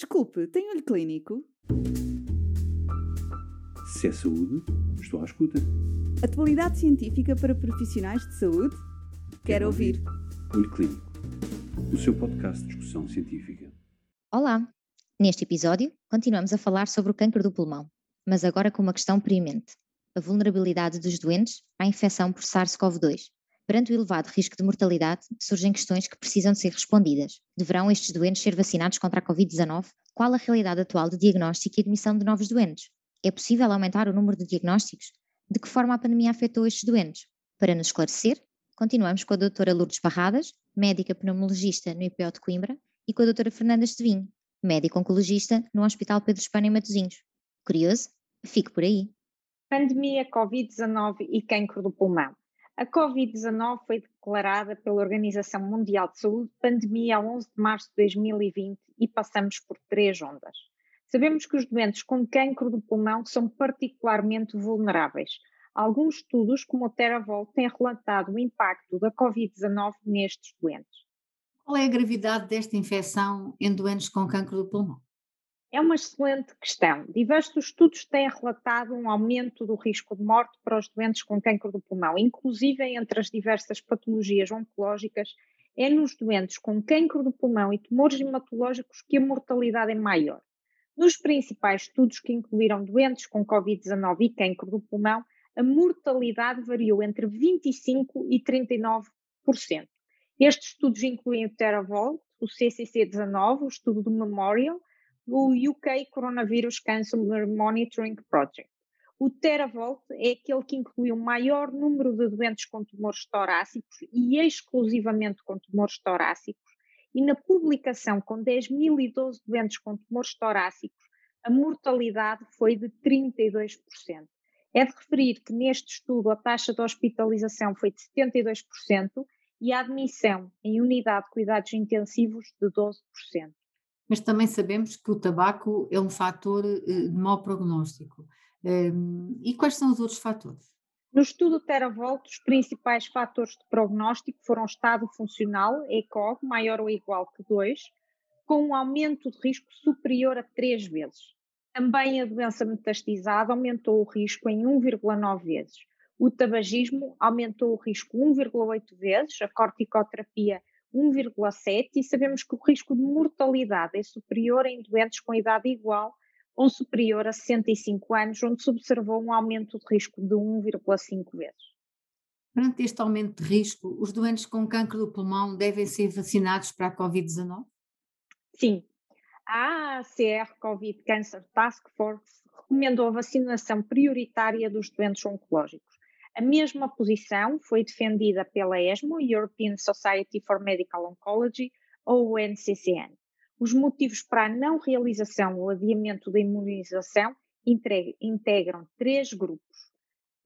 Desculpe, tem olho clínico? Se é saúde, estou à escuta. Atualidade científica para profissionais de saúde? Quero ouvir. Olho Clínico, o seu podcast de discussão científica. Olá! Neste episódio, continuamos a falar sobre o câncer do pulmão, mas agora com uma questão premente: a vulnerabilidade dos doentes à infecção por SARS-CoV-2. Perante o elevado risco de mortalidade, surgem questões que precisam de ser respondidas. Deverão estes doentes ser vacinados contra a Covid-19? Qual a realidade atual de diagnóstico e admissão de novos doentes? É possível aumentar o número de diagnósticos? De que forma a pandemia afetou estes doentes? Para nos esclarecer, continuamos com a doutora Lourdes Barradas, médica pneumologista no IPO de Coimbra, e com a doutora Fernanda Estevinho, médica oncologista no Hospital Pedro Espanha em Matosinhos. Curioso? Fique por aí. Pandemia Covid-19 e cancro do pulmão. A Covid-19 foi declarada pela Organização Mundial de Saúde pandemia a 11 de março de 2020 e passamos por três ondas. Sabemos que os doentes com cancro do pulmão são particularmente vulneráveis. Alguns estudos, como o TeraVol, têm relatado o impacto da Covid-19 nestes doentes. Qual é a gravidade desta infecção em doentes com cancro do pulmão? É uma excelente questão. Diversos estudos têm relatado um aumento do risco de morte para os doentes com câncer do pulmão, inclusive entre as diversas patologias oncológicas, é nos doentes com câncer do pulmão e tumores hematológicos que a mortalidade é maior. Nos principais estudos que incluíram doentes com Covid-19 e câncer do pulmão, a mortalidade variou entre 25% e 39%. Estes estudos incluem o TeraVolt, o CCC19, o estudo do Memorial, o UK Coronavirus Cancer Monitoring Project. O TeraVolt é aquele que inclui o maior número de doentes com tumores torácicos e exclusivamente com tumores torácicos, e na publicação com 10.012 doentes com tumores torácicos, a mortalidade foi de 32%. É de referir que neste estudo a taxa de hospitalização foi de 72% e a admissão em unidade de cuidados intensivos de 12% mas também sabemos que o tabaco é um fator eh, de mau prognóstico. Ehm, e quais são os outros fatores? No estudo TeraVolt, os principais fatores de prognóstico foram estado funcional, ECOG, maior ou igual que 2, com um aumento de risco superior a 3 vezes. Também a doença metastizada aumentou o risco em 1,9 vezes. O tabagismo aumentou o risco 1,8 vezes, a corticoterapia 1,7 e sabemos que o risco de mortalidade é superior em doentes com idade igual ou superior a 65 anos, onde se observou um aumento de risco de 1,5 vezes. Perante este aumento de risco, os doentes com câncer do pulmão devem ser vacinados para a Covid-19? Sim. A ACR Covid Cancer Task Force recomendou a vacinação prioritária dos doentes oncológicos. A mesma posição foi defendida pela ESMO, European Society for Medical Oncology, ou NCCN. Os motivos para a não realização ou adiamento da imunização integram três grupos.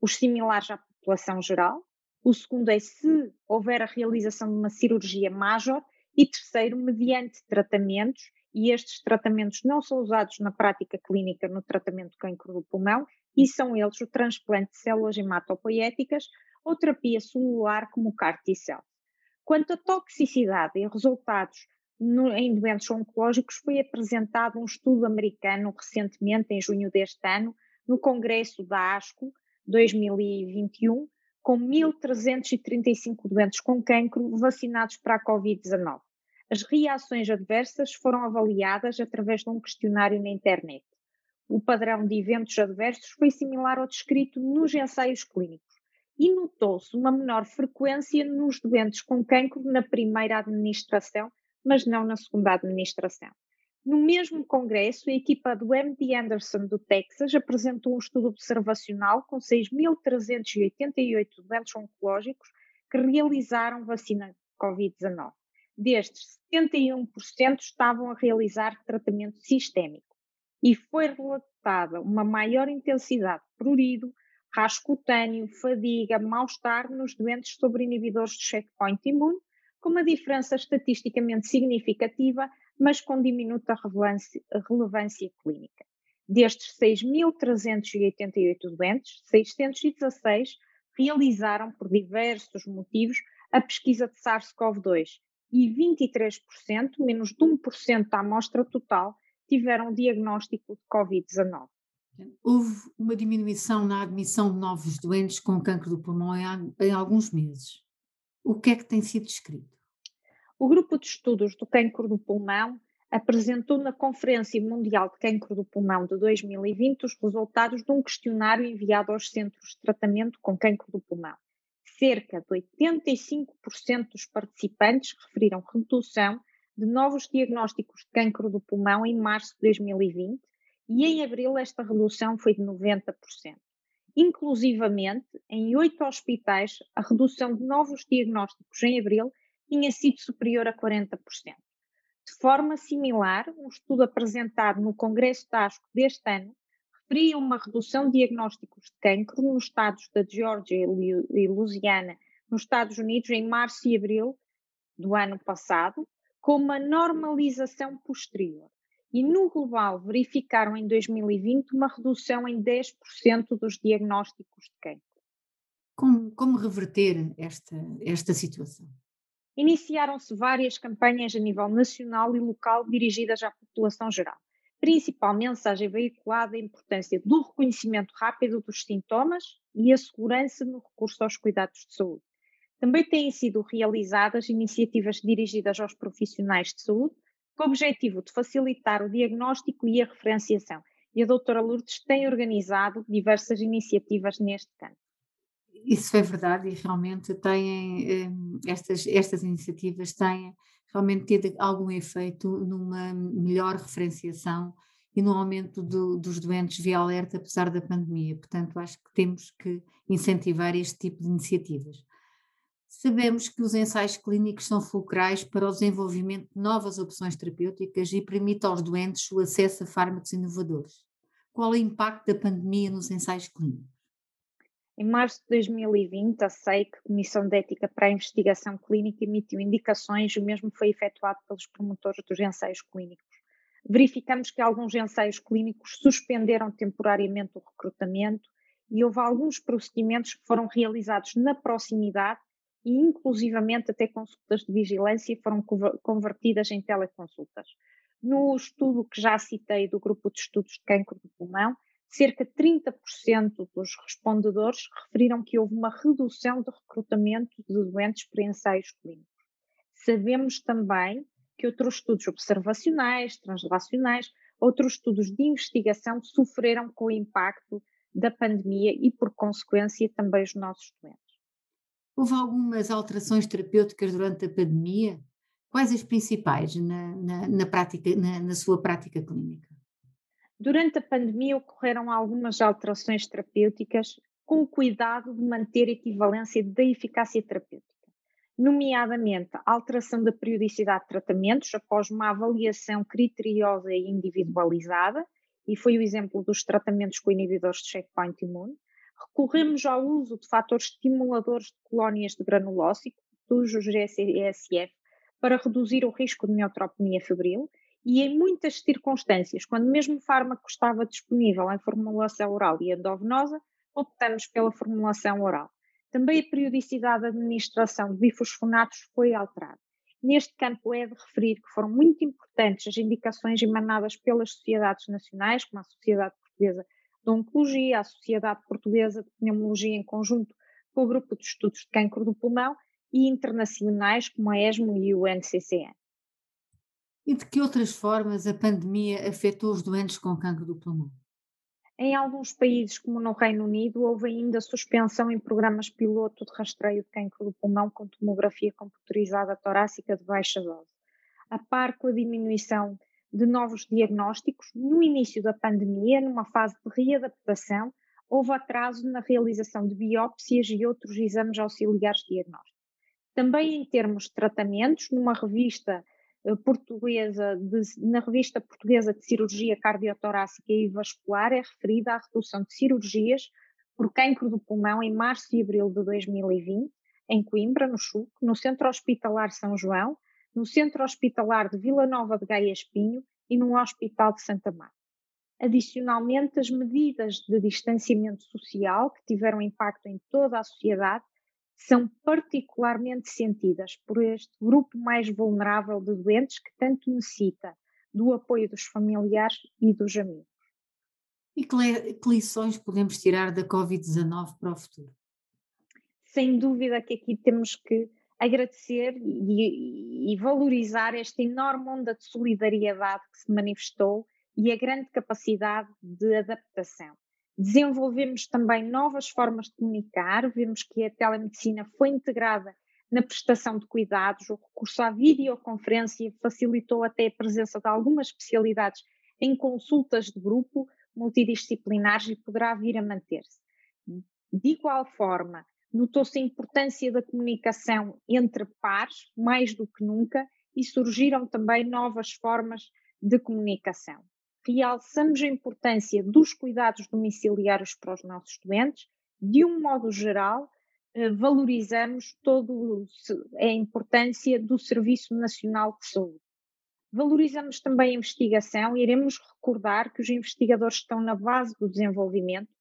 Os similares à população geral, o segundo é se houver a realização de uma cirurgia major e terceiro, mediante tratamentos, e estes tratamentos não são usados na prática clínica no tratamento do cancro do pulmão e são eles o transplante de células hematopoéticas ou terapia celular como o CAR T-cell. Quanto à toxicidade e resultados no, em doentes oncológicos, foi apresentado um estudo americano recentemente, em junho deste ano, no Congresso da ASCO 2021, com 1.335 doentes com cancro vacinados para a Covid-19. As reações adversas foram avaliadas através de um questionário na internet o padrão de eventos adversos foi similar ao descrito nos ensaios clínicos e notou-se uma menor frequência nos doentes com cancro na primeira administração, mas não na segunda administração. No mesmo congresso, a equipa do MD Anderson do Texas apresentou um estudo observacional com 6.388 doentes oncológicos que realizaram vacina Covid-19. Destes, 71% estavam a realizar tratamento sistémico e foi relatada uma maior intensidade de prurido, rasgo cutâneo, fadiga, mal-estar nos doentes sobre inibidores de checkpoint imune, com uma diferença estatisticamente significativa, mas com diminuta relevância, relevância clínica. Destes 6.388 doentes, 616 realizaram, por diversos motivos, a pesquisa de SARS-CoV-2 e 23%, menos de 1% da amostra total, tiveram diagnóstico de Covid-19. Houve uma diminuição na admissão de novos doentes com cancro do pulmão em, em alguns meses. O que é que tem sido descrito? O grupo de estudos do cancro do pulmão apresentou na Conferência Mundial de Cancro do Pulmão de 2020 os resultados de um questionário enviado aos centros de tratamento com cancro do pulmão. Cerca de 85% dos participantes referiram redução de novos diagnósticos de cancro do pulmão em março de 2020 e em abril esta redução foi de 90%. Inclusivamente, em oito hospitais, a redução de novos diagnósticos em abril tinha sido superior a 40%. De forma similar, um estudo apresentado no Congresso de ASCO deste ano referia uma redução de diagnósticos de cancro nos estados da Geórgia e Louisiana, nos Estados Unidos, em março e abril do ano passado, com uma normalização posterior e no global verificaram em 2020 uma redução em 10% dos diagnósticos de cancro. Como, como reverter esta, esta situação? Iniciaram-se várias campanhas a nível nacional e local dirigidas à população geral, principalmente mensagem veiculada a importância do reconhecimento rápido dos sintomas e a segurança no recurso aos cuidados de saúde. Também têm sido realizadas iniciativas dirigidas aos profissionais de saúde com o objetivo de facilitar o diagnóstico e a referenciação. E a doutora Lourdes tem organizado diversas iniciativas neste campo. Isso é verdade e realmente têm, hum, estas, estas iniciativas têm realmente tido algum efeito numa melhor referenciação e no aumento do, dos doentes via alerta, apesar da pandemia. Portanto, acho que temos que incentivar este tipo de iniciativas. Sabemos que os ensaios clínicos são fulcrais para o desenvolvimento de novas opções terapêuticas e permite aos doentes o acesso a fármacos inovadores. Qual é o impacto da pandemia nos ensaios clínicos? Em março de 2020, a SEIC, Comissão de Ética para a Investigação Clínica, emitiu indicações e o mesmo foi efetuado pelos promotores dos ensaios clínicos. Verificamos que alguns ensaios clínicos suspenderam temporariamente o recrutamento e houve alguns procedimentos que foram realizados na proximidade e inclusivamente até consultas de vigilância foram convertidas em teleconsultas. No estudo que já citei do grupo de estudos de cancro do pulmão, cerca de 30% dos respondedores referiram que houve uma redução de recrutamento de doentes para ensaios clínicos. Sabemos também que outros estudos observacionais, translacionais, outros estudos de investigação sofreram com o impacto da pandemia e, por consequência, também os nossos doentes. Houve algumas alterações terapêuticas durante a pandemia? Quais as principais na, na, na prática, na, na sua prática clínica? Durante a pandemia ocorreram algumas alterações terapêuticas com o cuidado de manter a equivalência da eficácia terapêutica, nomeadamente a alteração da periodicidade de tratamentos após uma avaliação criteriosa e individualizada, e foi o exemplo dos tratamentos com inibidores de checkpoint imune, recorremos ao uso de fatores estimuladores de colónias de granulócito, dos GSF, para reduzir o risco de neutropenia febril e em muitas circunstâncias, quando mesmo o fármaco estava disponível em formulação oral e endovenosa, optamos pela formulação oral. Também a periodicidade de administração de bifosfonatos foi alterada. Neste campo é de referir que foram muito importantes as indicações emanadas pelas sociedades nacionais, como a Sociedade Portuguesa de Oncologia, a Sociedade Portuguesa de Pneumologia em conjunto com o Grupo de Estudos de Cancro do Pulmão e internacionais como a ESMO e o NCCN. E de que outras formas a pandemia afetou os doentes com cancro do pulmão? Em alguns países, como no Reino Unido, houve ainda suspensão em programas piloto de rastreio de cancro do pulmão com tomografia computerizada torácica de baixa dose. A par com a diminuição de novos diagnósticos. No início da pandemia, numa fase de readaptação, houve atraso na realização de biópsias e outros exames auxiliares diagnósticos. Também em termos de tratamentos, numa revista portuguesa de, na revista portuguesa de cirurgia cardiotorácica e vascular é referida à redução de cirurgias por cancro do pulmão em março e abril de 2020, em Coimbra, no Chuc, no Centro Hospitalar São João, no Centro Hospitalar de Vila Nova de Gaia Espinho e no Hospital de Santa Marta. Adicionalmente, as medidas de distanciamento social, que tiveram impacto em toda a sociedade, são particularmente sentidas por este grupo mais vulnerável de doentes que tanto necessita do apoio dos familiares e dos amigos. E que, que lições podemos tirar da Covid-19 para o futuro? Sem dúvida que aqui temos que agradecer e, e, valorizar esta enorme onda de solidariedade que se manifestou e a grande capacidade de adaptação. Desenvolvemos também novas formas de comunicar, vemos que a telemedicina foi integrada na prestação de cuidados, o recurso à videoconferência facilitou até a presença de algumas especialidades em consultas de grupo multidisciplinares e poderá vir a manter-se. De igual forma, notou-se a importância da comunicação entre pares, mais do que nunca, e surgiram também novas formas de comunicação. Realçamos a importância dos cuidados domiciliários para os nossos doentes, de um modo geral, eh, valorizamos todo a importância do Serviço Nacional de Saúde. Valorizamos também a investigação e iremos recordar que os investigadores estão na base do desenvolvimento,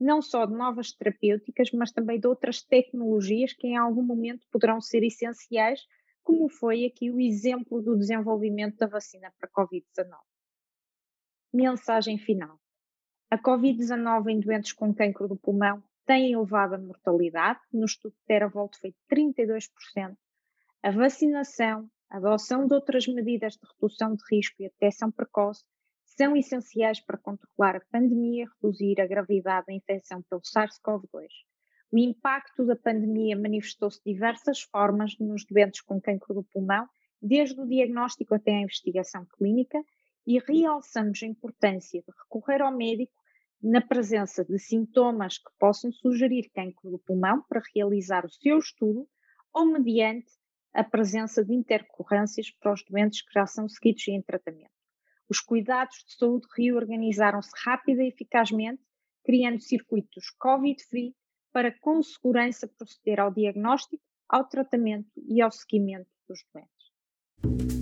não só de novas terapêuticas, mas também de outras tecnologias que em algum momento poderão ser essenciais, como foi aqui o exemplo do desenvolvimento da vacina para a Covid-19. Mensagem final. A Covid-19 em doentes com cancro do pulmão têm elevada mortalidade, no estudo de Teravolt foi 32%. A vacinação, a adoção de outras medidas de redução de risco e a detecção precoce são essenciais para controlar a pandemia e reduzir a gravidade da infecção pelo SARS-CoV-2. O impacto da pandemia manifestou-se de diversas formas nos doentes com cancro do pulmão, desde o diagnóstico até a investigação clínica, e realçamos a importância de recorrer ao médico na presença de sintomas que possam sugerir cancro do pulmão para realizar o seu estudo ou mediante a presença de intercorrências para os doentes que já são seguidos em tratamento. Os cuidados de saúde reorganizaram-se rápida e eficazmente, criando circuitos COVID-free para com segurança proceder ao diagnóstico, ao tratamento e ao seguimento dos doentes.